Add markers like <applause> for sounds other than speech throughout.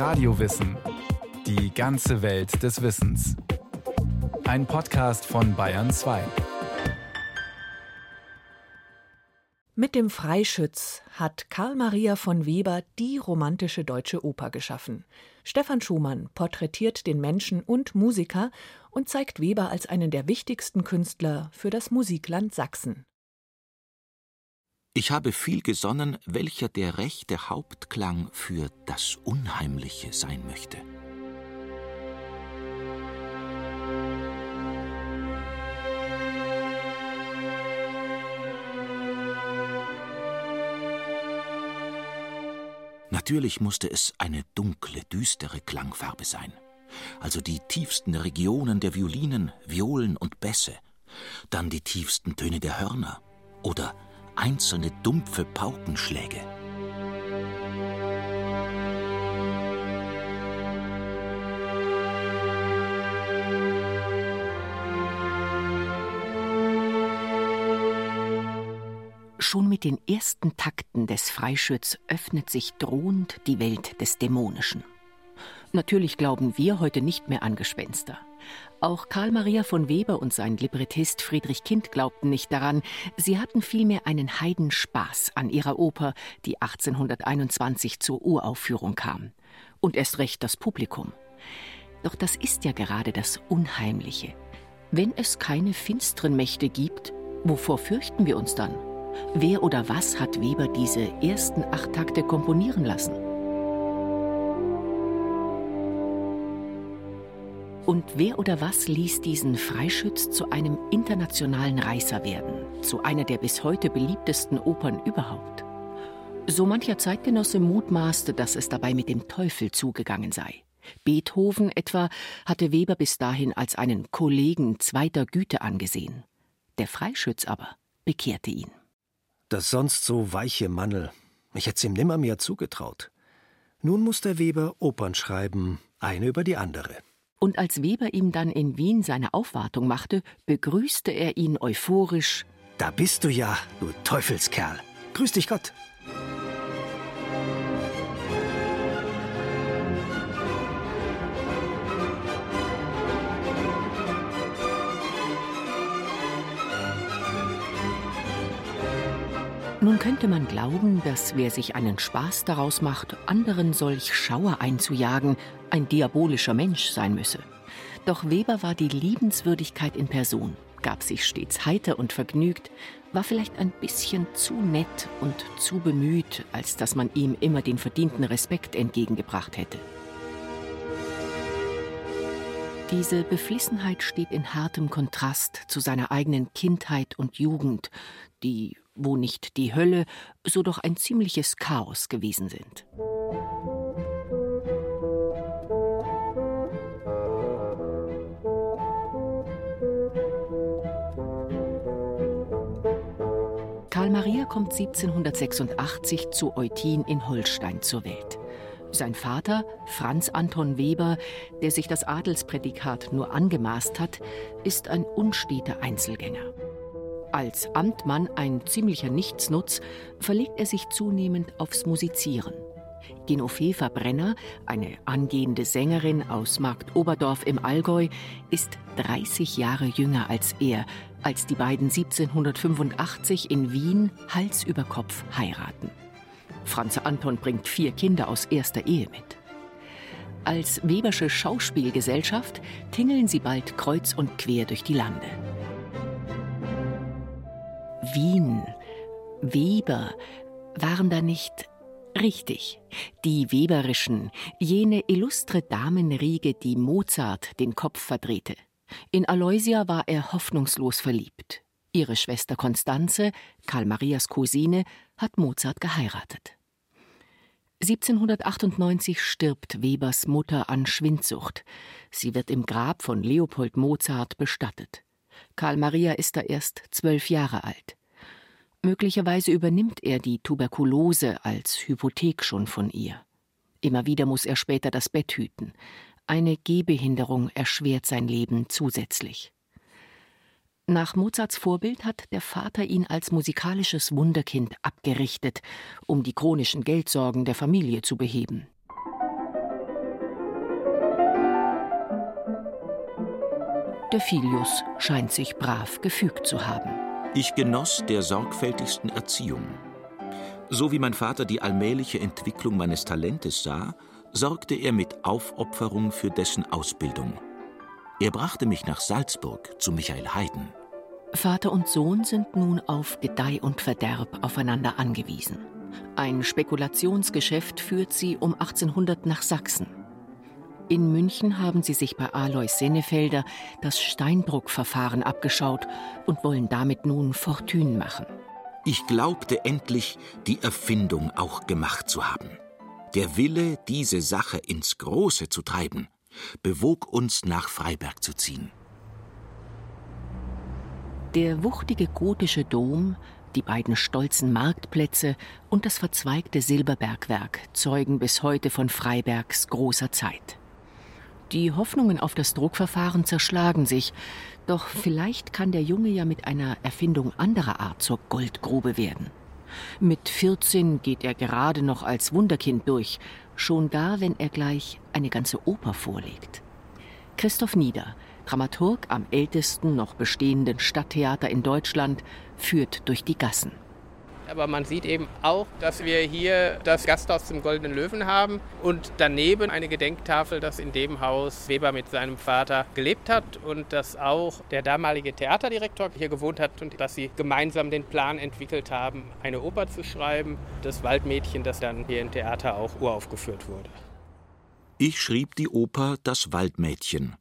Radiowissen. Die ganze Welt des Wissens. Ein Podcast von Bayern 2. Mit dem Freischütz hat Karl Maria von Weber die romantische deutsche Oper geschaffen. Stefan Schumann porträtiert den Menschen und Musiker und zeigt Weber als einen der wichtigsten Künstler für das Musikland Sachsen. Ich habe viel gesonnen, welcher der rechte Hauptklang für das Unheimliche sein möchte. Natürlich musste es eine dunkle, düstere Klangfarbe sein, also die tiefsten Regionen der Violinen, Violen und Bässe, dann die tiefsten Töne der Hörner oder einzelne dumpfe Paukenschläge. Schon mit den ersten Takten des Freischütz öffnet sich drohend die Welt des Dämonischen. Natürlich glauben wir heute nicht mehr an Gespenster. Auch Karl Maria von Weber und sein Librettist Friedrich Kind glaubten nicht daran, sie hatten vielmehr einen Heidenspaß an ihrer Oper, die 1821 zur Uraufführung kam. Und erst recht das Publikum. Doch das ist ja gerade das Unheimliche. Wenn es keine finsteren Mächte gibt, wovor fürchten wir uns dann? Wer oder was hat Weber diese ersten acht Takte komponieren lassen? Und wer oder was ließ diesen Freischütz zu einem internationalen Reißer werden, zu einer der bis heute beliebtesten Opern überhaupt? So mancher Zeitgenosse mutmaßte, dass es dabei mit dem Teufel zugegangen sei. Beethoven etwa hatte Weber bis dahin als einen Kollegen zweiter Güte angesehen. Der Freischütz aber bekehrte ihn. Das sonst so weiche Mannel, ich hätt's ihm nimmermehr zugetraut. Nun muss der Weber Opern schreiben, eine über die andere. Und als Weber ihm dann in Wien seine Aufwartung machte, begrüßte er ihn euphorisch. Da bist du ja, du Teufelskerl. Grüß dich Gott. Nun könnte man glauben, dass wer sich einen Spaß daraus macht, anderen solch Schauer einzujagen, ein diabolischer Mensch sein müsse. Doch Weber war die Liebenswürdigkeit in Person, gab sich stets heiter und vergnügt, war vielleicht ein bisschen zu nett und zu bemüht, als dass man ihm immer den verdienten Respekt entgegengebracht hätte. Diese Beflissenheit steht in hartem Kontrast zu seiner eigenen Kindheit und Jugend, die, wo nicht die Hölle, so doch ein ziemliches Chaos gewesen sind. Karl Maria kommt 1786 zu Eutin in Holstein zur Welt. Sein Vater, Franz Anton Weber, der sich das Adelsprädikat nur angemaßt hat, ist ein unsteter Einzelgänger. Als Amtmann ein ziemlicher Nichtsnutz, verlegt er sich zunehmend aufs Musizieren. Genoveva Brenner, eine angehende Sängerin aus Markt Oberdorf im Allgäu, ist 30 Jahre jünger als er, als die beiden 1785 in Wien Hals über Kopf heiraten. Franz Anton bringt vier Kinder aus erster Ehe mit. Als Webersche Schauspielgesellschaft tingeln sie bald kreuz und quer durch die Lande. Wien, Weber, waren da nicht richtig. Die Weberischen, jene illustre Damenriege, die Mozart den Kopf verdrehte. In Aloysia war er hoffnungslos verliebt. Ihre Schwester Konstanze, Karl Marias Cousine, hat Mozart geheiratet. 1798 stirbt Webers Mutter an Schwindsucht. Sie wird im Grab von Leopold Mozart bestattet. Karl Maria ist da erst zwölf Jahre alt. Möglicherweise übernimmt er die Tuberkulose als Hypothek schon von ihr. Immer wieder muss er später das Bett hüten. Eine Gehbehinderung erschwert sein Leben zusätzlich. Nach Mozarts Vorbild hat der Vater ihn als musikalisches Wunderkind abgerichtet, um die chronischen Geldsorgen der Familie zu beheben. Der Filius scheint sich brav gefügt zu haben. Ich genoss der sorgfältigsten Erziehung. So wie mein Vater die allmähliche Entwicklung meines Talentes sah, sorgte er mit Aufopferung für dessen Ausbildung. Er brachte mich nach Salzburg zu Michael Haydn. Vater und Sohn sind nun auf Gedeih und Verderb aufeinander angewiesen. Ein Spekulationsgeschäft führt sie um 1800 nach Sachsen. In München haben sie sich bei Alois Sennefelder das Steinbruck-Verfahren abgeschaut und wollen damit nun Fortune machen. Ich glaubte endlich, die Erfindung auch gemacht zu haben. Der Wille, diese Sache ins Große zu treiben, bewog uns nach Freiberg zu ziehen. Der wuchtige gotische Dom, die beiden stolzen Marktplätze und das verzweigte Silberbergwerk zeugen bis heute von Freibergs großer Zeit. Die Hoffnungen auf das Druckverfahren zerschlagen sich, doch vielleicht kann der Junge ja mit einer Erfindung anderer Art zur Goldgrube werden. Mit 14 geht er gerade noch als Wunderkind durch, schon gar, wenn er gleich eine ganze Oper vorlegt. Christoph Nieder, Dramaturg am ältesten noch bestehenden Stadttheater in Deutschland, führt durch die Gassen. Aber man sieht eben auch, dass wir hier das Gasthaus zum Goldenen Löwen haben und daneben eine Gedenktafel, dass in dem Haus Weber mit seinem Vater gelebt hat und dass auch der damalige Theaterdirektor hier gewohnt hat und dass sie gemeinsam den Plan entwickelt haben, eine Oper zu schreiben, das Waldmädchen, das dann hier im Theater auch uraufgeführt wurde. Ich schrieb die Oper Das Waldmädchen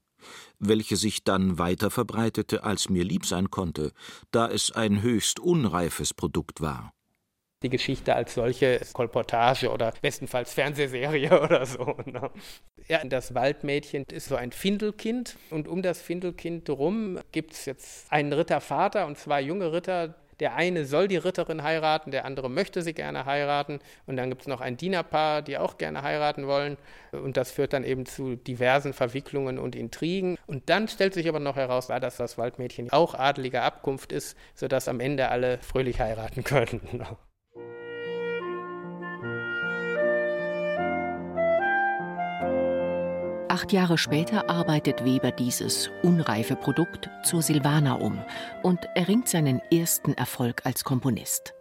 welche sich dann weiter verbreitete, als mir lieb sein konnte, da es ein höchst unreifes Produkt war die Geschichte als solche Kolportage oder bestenfalls Fernsehserie <laughs> oder so. Ne? Ja, das Waldmädchen ist so ein Findelkind und um das Findelkind herum gibt es jetzt einen Rittervater und zwei junge Ritter. Der eine soll die Ritterin heiraten, der andere möchte sie gerne heiraten. Und dann gibt es noch ein Dienerpaar, die auch gerne heiraten wollen. Und das führt dann eben zu diversen Verwicklungen und Intrigen. Und dann stellt sich aber noch heraus, dass das Waldmädchen auch adeliger Abkunft ist, sodass am Ende alle fröhlich heiraten <laughs> können. Acht Jahre später arbeitet Weber dieses unreife Produkt zur Silvana um und erringt seinen ersten Erfolg als Komponist.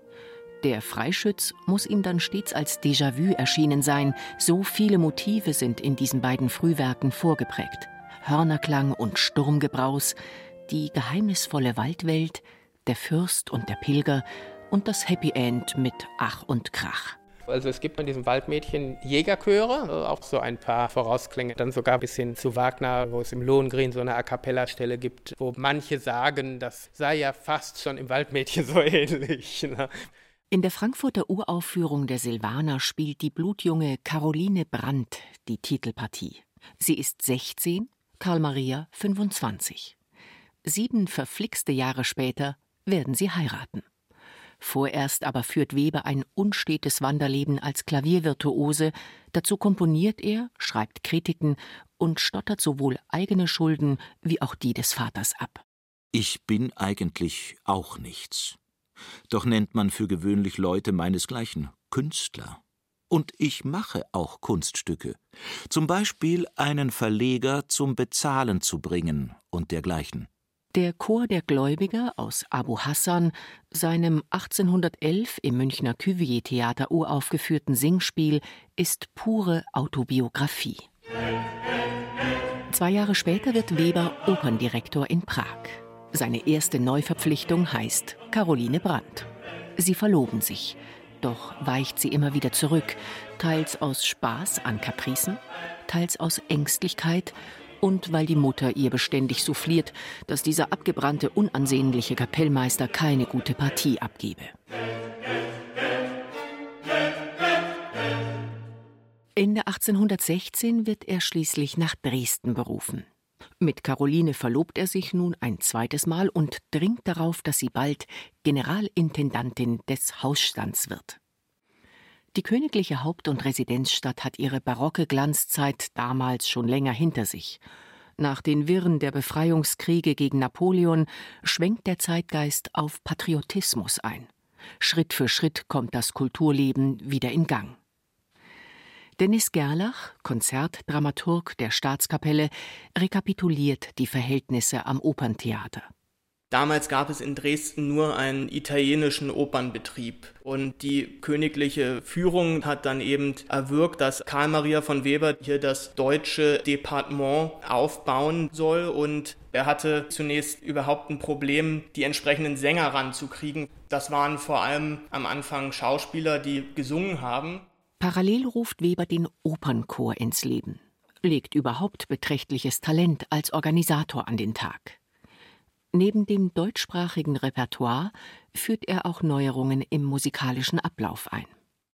Der Freischütz muss ihm dann stets als Déjà-vu erschienen sein, so viele Motive sind in diesen beiden Frühwerken vorgeprägt. Hörnerklang und Sturmgebraus, die geheimnisvolle Waldwelt, der Fürst und der Pilger und das Happy End mit Ach und Krach. Also es gibt in diesem Waldmädchen Jägerchöre, äh, auch so ein paar Vorausklänge, dann sogar bis hin zu Wagner, wo es im Lohengrin so eine A Cappella-Stelle gibt, wo manche sagen, das sei ja fast schon im Waldmädchen so <laughs> ähnlich. Ne? In der Frankfurter Uraufführung der Silvaner spielt die blutjunge Caroline Brandt die Titelpartie. Sie ist 16, Karl Maria 25. Sieben verflixte Jahre später werden sie heiraten. Vorerst aber führt Weber ein unstetes Wanderleben als Klaviervirtuose, dazu komponiert er, schreibt Kritiken und stottert sowohl eigene Schulden wie auch die des Vaters ab. Ich bin eigentlich auch nichts. Doch nennt man für gewöhnlich Leute meinesgleichen Künstler. Und ich mache auch Kunststücke. Zum Beispiel einen Verleger zum Bezahlen zu bringen und dergleichen. Der Chor der Gläubiger aus Abu Hassan, seinem 1811 im Münchner Cuvier-Theater uraufgeführten Singspiel, ist pure Autobiografie. Zwei Jahre später wird Weber Operndirektor in Prag. Seine erste Neuverpflichtung heißt Caroline Brandt. Sie verloben sich, doch weicht sie immer wieder zurück, teils aus Spaß an Kapricen, teils aus Ängstlichkeit und weil die Mutter ihr beständig souffliert, dass dieser abgebrannte, unansehnliche Kapellmeister keine gute Partie abgebe. Ende 1816 wird er schließlich nach Dresden berufen. Mit Caroline verlobt er sich nun ein zweites Mal und dringt darauf, dass sie bald Generalintendantin des Hausstands wird. Die königliche Haupt- und Residenzstadt hat ihre barocke Glanzzeit damals schon länger hinter sich. Nach den Wirren der Befreiungskriege gegen Napoleon schwenkt der Zeitgeist auf Patriotismus ein. Schritt für Schritt kommt das Kulturleben wieder in Gang. Dennis Gerlach, Konzertdramaturg der Staatskapelle, rekapituliert die Verhältnisse am Operntheater. Damals gab es in Dresden nur einen italienischen Opernbetrieb und die königliche Führung hat dann eben erwirkt, dass Karl Maria von Weber hier das deutsche Departement aufbauen soll und er hatte zunächst überhaupt ein Problem, die entsprechenden Sänger ranzukriegen. Das waren vor allem am Anfang Schauspieler, die gesungen haben. Parallel ruft Weber den Opernchor ins Leben, legt überhaupt beträchtliches Talent als Organisator an den Tag. Neben dem deutschsprachigen Repertoire führt er auch Neuerungen im musikalischen Ablauf ein.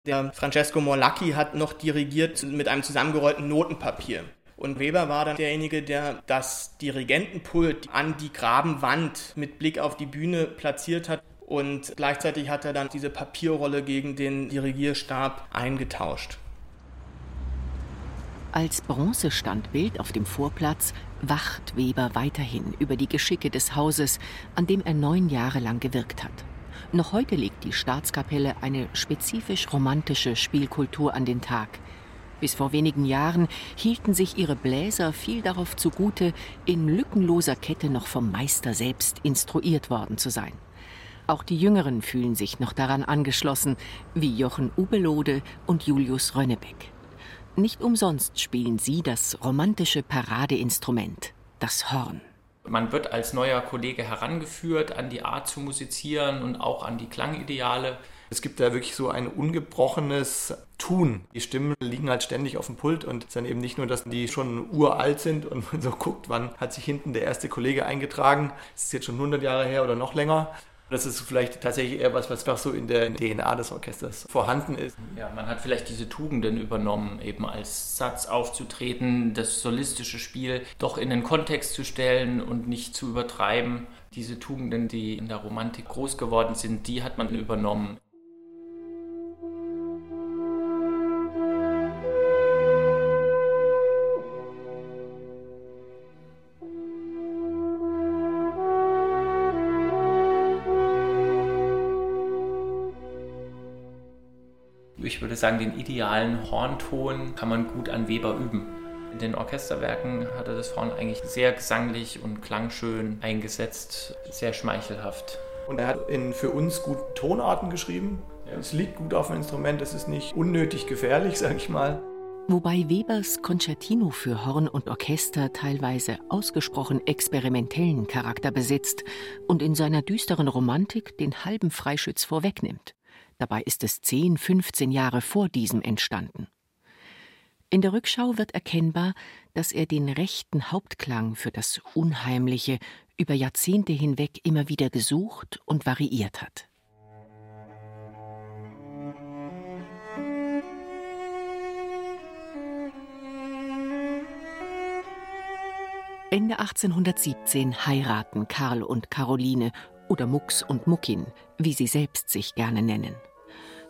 Der Francesco Morlacchi hat noch dirigiert mit einem zusammengerollten Notenpapier. Und Weber war dann derjenige, der das Dirigentenpult an die Grabenwand mit Blick auf die Bühne platziert hat. Und gleichzeitig hat er dann diese Papierrolle gegen den Dirigierstab eingetauscht. Als Bronzestandbild auf dem Vorplatz wacht Weber weiterhin über die Geschicke des Hauses, an dem er neun Jahre lang gewirkt hat. Noch heute legt die Staatskapelle eine spezifisch romantische Spielkultur an den Tag. Bis vor wenigen Jahren hielten sich ihre Bläser viel darauf zugute, in lückenloser Kette noch vom Meister selbst instruiert worden zu sein. Auch die Jüngeren fühlen sich noch daran angeschlossen, wie Jochen Ubelode und Julius Rönnebeck. Nicht umsonst spielen sie das romantische Paradeinstrument, das Horn. Man wird als neuer Kollege herangeführt an die Art zu musizieren und auch an die Klangideale. Es gibt da wirklich so ein ungebrochenes Tun. Die Stimmen liegen halt ständig auf dem Pult und es ist dann eben nicht nur, dass die schon uralt sind und <laughs> man so guckt, wann hat sich hinten der erste Kollege eingetragen. Das ist jetzt schon 100 Jahre her oder noch länger, das ist vielleicht tatsächlich eher was, was so in der DNA des Orchesters vorhanden ist. Ja, man hat vielleicht diese Tugenden übernommen, eben als Satz aufzutreten, das solistische Spiel doch in den Kontext zu stellen und nicht zu übertreiben. Diese Tugenden, die in der Romantik groß geworden sind, die hat man übernommen. Sagen, den idealen Hornton kann man gut an Weber üben. In den Orchesterwerken hat er das Horn eigentlich sehr gesanglich und klangschön eingesetzt, sehr schmeichelhaft. Und er hat in für uns guten Tonarten geschrieben. Ja. Es liegt gut auf dem Instrument, es ist nicht unnötig gefährlich, <laughs> sage ich mal. Wobei Webers Concertino für Horn und Orchester teilweise ausgesprochen experimentellen Charakter besitzt und in seiner düsteren Romantik den halben Freischütz vorwegnimmt. Dabei ist es 10, 15 Jahre vor diesem entstanden. In der Rückschau wird erkennbar, dass er den rechten Hauptklang für das Unheimliche über Jahrzehnte hinweg immer wieder gesucht und variiert hat. Ende 1817 heiraten Karl und Caroline oder Mux und Muckin, wie sie selbst sich gerne nennen.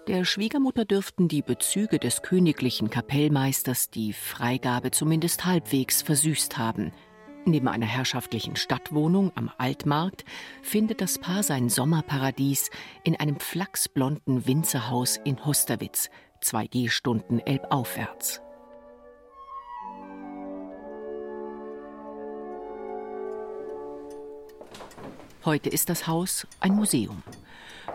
Der Schwiegermutter dürften die Bezüge des königlichen Kapellmeisters die Freigabe zumindest halbwegs versüßt haben. Neben einer herrschaftlichen Stadtwohnung am Altmarkt findet das Paar sein Sommerparadies in einem flachsblonden Winzerhaus in Hosterwitz, zwei Gehstunden elbaufwärts. Heute ist das Haus ein Museum.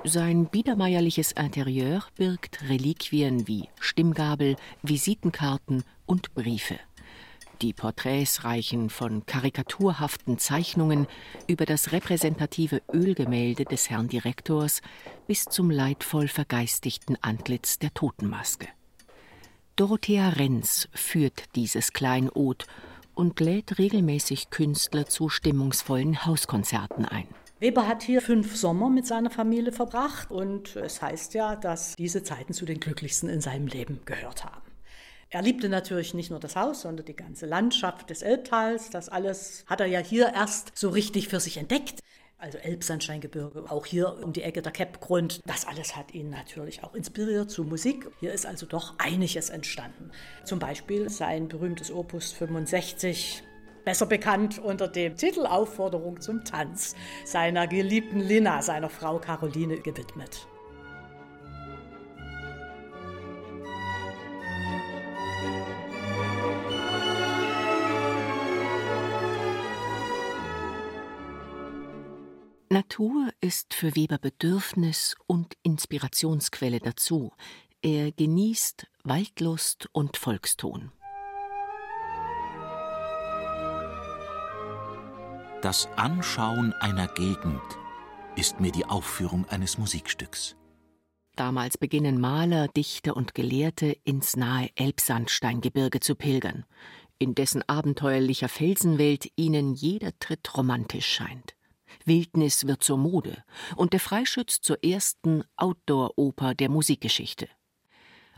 Sein biedermeierliches Interieur birgt Reliquien wie Stimmgabel, Visitenkarten und Briefe. Die Porträts reichen von karikaturhaften Zeichnungen über das repräsentative Ölgemälde des Herrn Direktors bis zum leidvoll vergeistigten Antlitz der Totenmaske. Dorothea Renz führt dieses Kleinod und lädt regelmäßig Künstler zu stimmungsvollen Hauskonzerten ein. Weber hat hier fünf Sommer mit seiner Familie verbracht und es heißt ja, dass diese Zeiten zu den glücklichsten in seinem Leben gehört haben. Er liebte natürlich nicht nur das Haus, sondern die ganze Landschaft des Elbtals. Das alles hat er ja hier erst so richtig für sich entdeckt. Also Elbsandsteingebirge, auch hier um die Ecke der Keppgrund. Das alles hat ihn natürlich auch inspiriert zu Musik. Hier ist also doch einiges entstanden. Zum Beispiel sein berühmtes Opus 65 besser bekannt unter dem Titel Aufforderung zum Tanz, seiner geliebten Lina, seiner Frau Caroline gewidmet. Natur ist für Weber Bedürfnis und Inspirationsquelle dazu. Er genießt Waldlust und Volkston. Das Anschauen einer Gegend ist mir die Aufführung eines Musikstücks. Damals beginnen Maler, Dichter und Gelehrte ins nahe Elbsandsteingebirge zu pilgern, in dessen abenteuerlicher Felsenwelt ihnen jeder Tritt romantisch scheint. Wildnis wird zur Mode und der Freischütz zur ersten Outdoor-Oper der Musikgeschichte.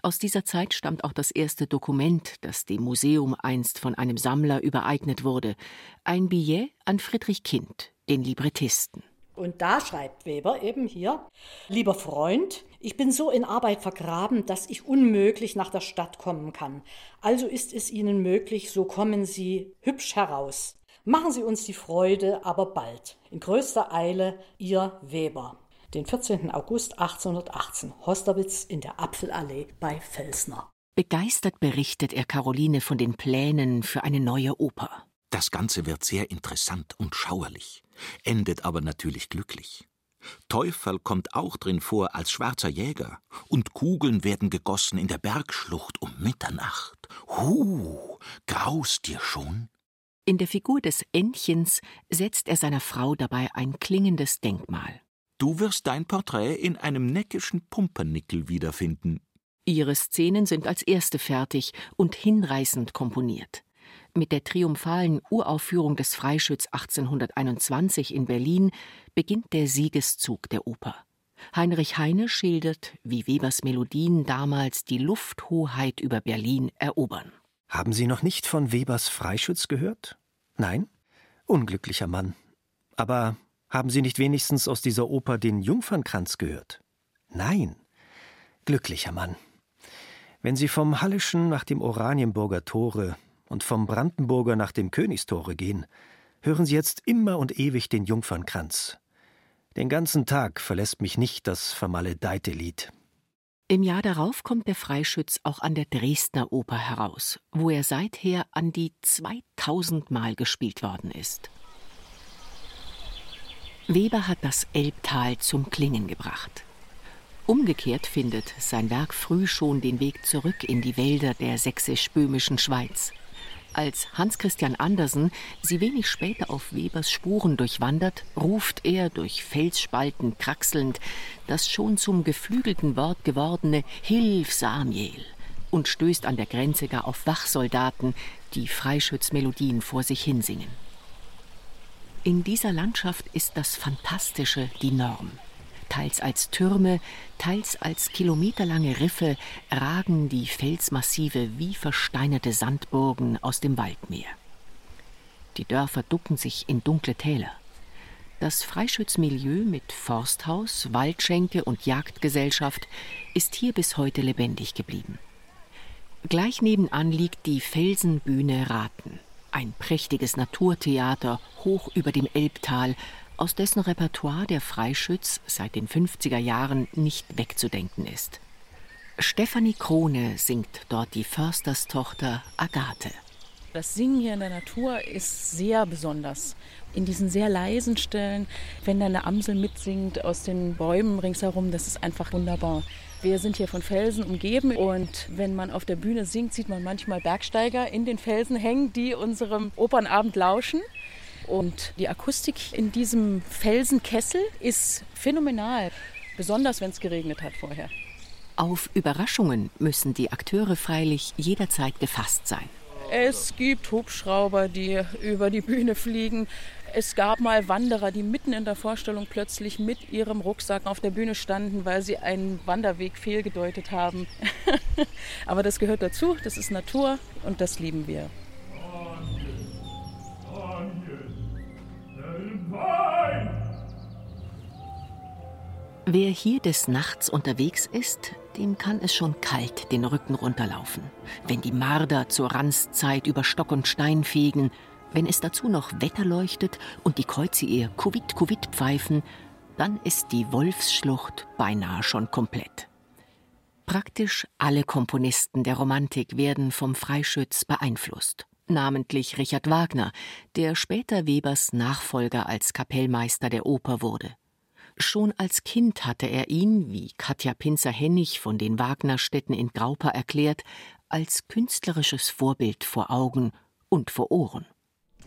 Aus dieser Zeit stammt auch das erste Dokument, das dem Museum einst von einem Sammler übereignet wurde, ein Billet an Friedrich Kind, den Librettisten. Und da schreibt Weber eben hier, lieber Freund, ich bin so in Arbeit vergraben, dass ich unmöglich nach der Stadt kommen kann. Also ist es Ihnen möglich, so kommen Sie hübsch heraus. Machen Sie uns die Freude, aber bald. In größter Eile, Ihr Weber. Den 14. August 1818, Hosterwitz in der Apfelallee bei Felsner. Begeistert berichtet er Caroline von den Plänen für eine neue Oper. Das Ganze wird sehr interessant und schauerlich, endet aber natürlich glücklich. Teufel kommt auch drin vor als schwarzer Jäger, und Kugeln werden gegossen in der Bergschlucht um Mitternacht. Hu, graust dir schon? In der Figur des Entchens setzt er seiner Frau dabei ein klingendes Denkmal. Du wirst dein Porträt in einem neckischen Pumpernickel wiederfinden. Ihre Szenen sind als erste fertig und hinreißend komponiert. Mit der triumphalen Uraufführung des Freischütz 1821 in Berlin beginnt der Siegeszug der Oper. Heinrich Heine schildert, wie Webers Melodien damals die Lufthoheit über Berlin erobern. Haben Sie noch nicht von Webers Freischütz gehört? Nein? Unglücklicher Mann. Aber haben Sie nicht wenigstens aus dieser Oper den Jungfernkranz gehört? Nein. Glücklicher Mann. Wenn Sie vom Hallischen nach dem Oranienburger Tore und vom Brandenburger nach dem Königstore gehen, hören Sie jetzt immer und ewig den Jungfernkranz. Den ganzen Tag verlässt mich nicht das vermaledeite Lied. Im Jahr darauf kommt der Freischütz auch an der Dresdner Oper heraus, wo er seither an die 2000 Mal gespielt worden ist. Weber hat das Elbtal zum Klingen gebracht. Umgekehrt findet sein Werk früh schon den Weg zurück in die Wälder der sächsisch-böhmischen Schweiz. Als Hans Christian Andersen sie wenig später auf Webers Spuren durchwandert, ruft er durch Felsspalten kraxelnd das schon zum geflügelten Wort gewordene Hilf Samiel und stößt an der Grenze gar auf Wachsoldaten, die Freischützmelodien vor sich hinsingen. In dieser Landschaft ist das Fantastische die Norm. Teils als Türme, teils als kilometerlange Riffe ragen die Felsmassive wie versteinerte Sandburgen aus dem Waldmeer. Die Dörfer ducken sich in dunkle Täler. Das Freischützmilieu mit Forsthaus, Waldschenke und Jagdgesellschaft ist hier bis heute lebendig geblieben. Gleich nebenan liegt die Felsenbühne Raten, ein prächtiges Naturtheater hoch über dem Elbtal, aus dessen Repertoire der Freischütz seit den 50er Jahren nicht wegzudenken ist. Stefanie Krone singt dort die Försterstochter Agathe. Das Singen hier in der Natur ist sehr besonders. In diesen sehr leisen Stellen, wenn dann eine Amsel mitsingt aus den Bäumen ringsherum, das ist einfach wunderbar. Wir sind hier von Felsen umgeben und wenn man auf der Bühne singt, sieht man manchmal Bergsteiger in den Felsen hängen, die unserem Opernabend lauschen. Und die Akustik in diesem Felsenkessel ist phänomenal, besonders wenn es geregnet hat vorher. Auf Überraschungen müssen die Akteure freilich jederzeit gefasst sein. Es gibt Hubschrauber, die über die Bühne fliegen. Es gab mal Wanderer, die mitten in der Vorstellung plötzlich mit ihrem Rucksack auf der Bühne standen, weil sie einen Wanderweg fehlgedeutet haben. <laughs> Aber das gehört dazu, das ist Natur und das lieben wir. Wer hier des Nachts unterwegs ist, dem kann es schon kalt den Rücken runterlaufen. Wenn die Marder zur Ranzzeit über Stock und Stein fegen, wenn es dazu noch Wetter leuchtet und die Kreuze ihr Kuvit pfeifen, dann ist die Wolfsschlucht beinahe schon komplett. Praktisch alle Komponisten der Romantik werden vom Freischütz beeinflusst namentlich Richard Wagner, der später Webers Nachfolger als Kapellmeister der Oper wurde. Schon als Kind hatte er ihn, wie Katja Pinzer-Hennig von den Wagnerstädten in Graupa erklärt, als künstlerisches Vorbild vor Augen und vor Ohren.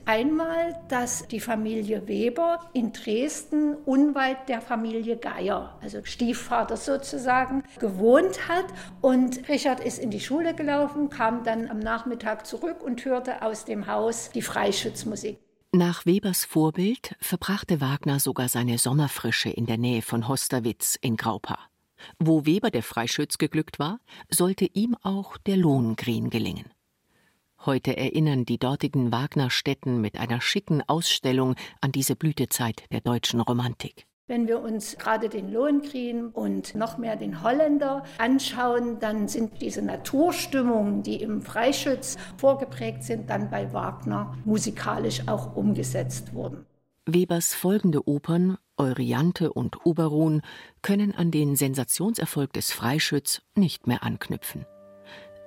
Einmal, dass die Familie Weber in Dresden unweit der Familie Geier, also Stiefvater sozusagen, gewohnt hat. Und Richard ist in die Schule gelaufen, kam dann am Nachmittag zurück und hörte aus dem Haus die Freischützmusik. Nach Webers Vorbild verbrachte Wagner sogar seine Sommerfrische in der Nähe von Hosterwitz in Graupa. Wo Weber der Freischütz geglückt war, sollte ihm auch der Lohengrin gelingen. Heute erinnern die dortigen Wagnerstätten mit einer schicken Ausstellung an diese Blütezeit der deutschen Romantik. Wenn wir uns gerade den Lohengrin und noch mehr den Holländer anschauen, dann sind diese Naturstimmungen, die im Freischütz vorgeprägt sind, dann bei Wagner musikalisch auch umgesetzt worden. Webers folgende Opern, Euryanthe und Oberon, können an den Sensationserfolg des Freischütz nicht mehr anknüpfen.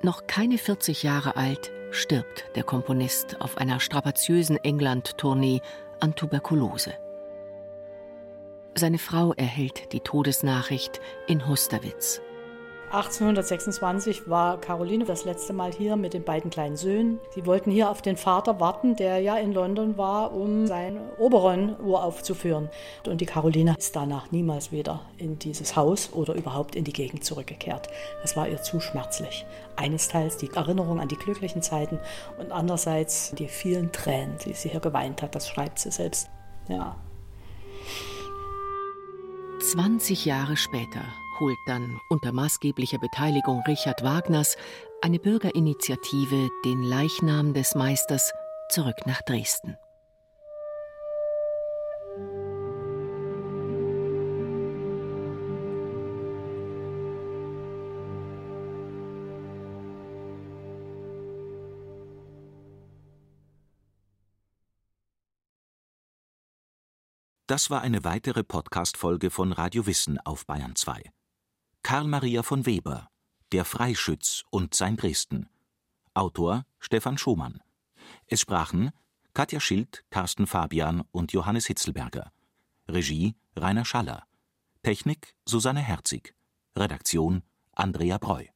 Noch keine 40 Jahre alt stirbt der Komponist auf einer strapaziösen England-Tournee an Tuberkulose. Seine Frau erhält die Todesnachricht in Hosterwitz. 1826 war Caroline das letzte Mal hier mit den beiden kleinen Söhnen. Sie wollten hier auf den Vater warten, der ja in London war, um sein Oberon uraufzuführen. Und die Caroline ist danach niemals wieder in dieses Haus oder überhaupt in die Gegend zurückgekehrt. Das war ihr zu schmerzlich. Eines die Erinnerung an die glücklichen Zeiten und andererseits die vielen Tränen, die sie hier geweint hat. Das schreibt sie selbst. Ja. 20 Jahre später holt dann unter maßgeblicher Beteiligung Richard Wagners eine Bürgerinitiative den Leichnam des Meisters zurück nach Dresden. Das war eine weitere Podcast-Folge von Radio Wissen auf Bayern 2. Karl Maria von Weber, Der Freischütz und sein Dresden. Autor Stefan Schumann. Es sprachen Katja Schild, Carsten Fabian und Johannes Hitzelberger. Regie Rainer Schaller. Technik Susanne Herzig. Redaktion Andrea Breu